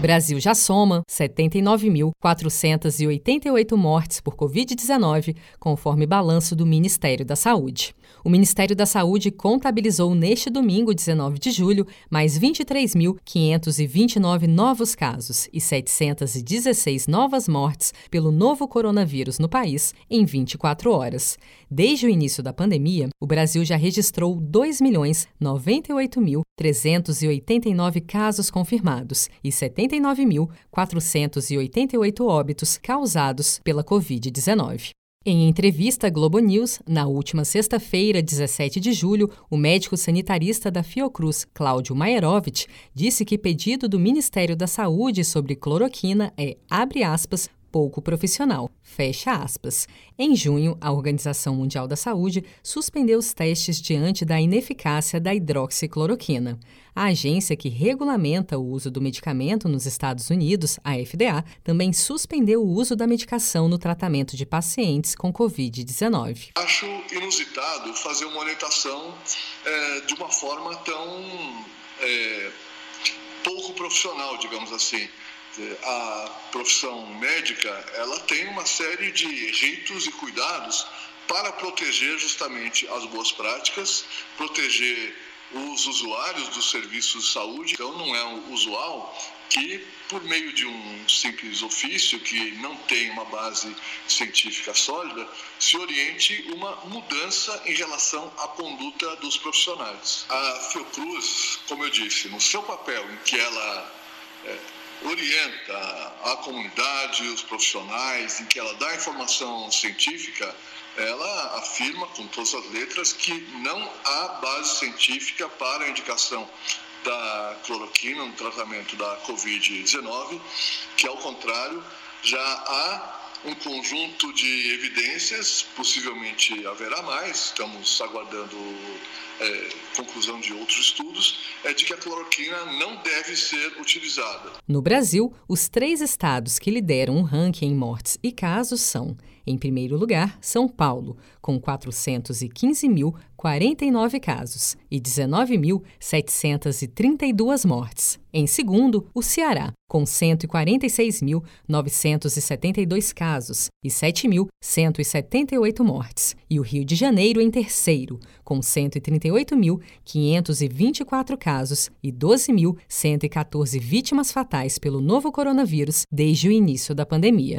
Brasil já soma 79.488 mortes por Covid-19, conforme balanço do Ministério da Saúde. O Ministério da Saúde contabilizou neste domingo, 19 de julho, mais 23.529 novos casos e 716 novas mortes pelo novo coronavírus no país em 24 horas. Desde o início da pandemia, o Brasil já registrou 2.098.389 casos confirmados e 79.488 óbitos causados pela Covid-19. Em entrevista à Globo News, na última sexta-feira, 17 de julho, o médico sanitarista da Fiocruz, Cláudio Maierovitch, disse que pedido do Ministério da Saúde sobre cloroquina é, abre aspas, pouco profissional. Fecha aspas. Em junho, a Organização Mundial da Saúde suspendeu os testes diante da ineficácia da hidroxicloroquina. A agência que regulamenta o uso do medicamento nos Estados Unidos, a FDA, também suspendeu o uso da medicação no tratamento de pacientes com Covid-19. Acho inusitado fazer uma orientação é, de uma forma tão é, pouco profissional, digamos assim a profissão médica ela tem uma série de ritos e cuidados para proteger justamente as boas práticas, proteger os usuários dos serviços de saúde. Então, não é usual que, por meio de um simples ofício que não tem uma base científica sólida, se oriente uma mudança em relação à conduta dos profissionais. A Fiocruz, como eu disse, no seu papel em que ela é, orienta a comunidade, os profissionais, em que ela dá informação científica, ela afirma com todas as letras que não há base científica para a indicação da cloroquina no tratamento da Covid-19, que ao contrário já há um conjunto de evidências, possivelmente haverá mais, estamos aguardando é, conclusão de outros estudos, é de que a cloroquina não deve ser utilizada. No Brasil, os três estados que lideram o ranking em mortes e casos são, em primeiro lugar, São Paulo, com 415.049 casos e 19.732 mortes. Em segundo, o Ceará, com 146.972 casos e 7.178 mortes. E o Rio de Janeiro em terceiro, com 138.524 casos e 12.114 vítimas fatais pelo novo coronavírus desde o início da pandemia.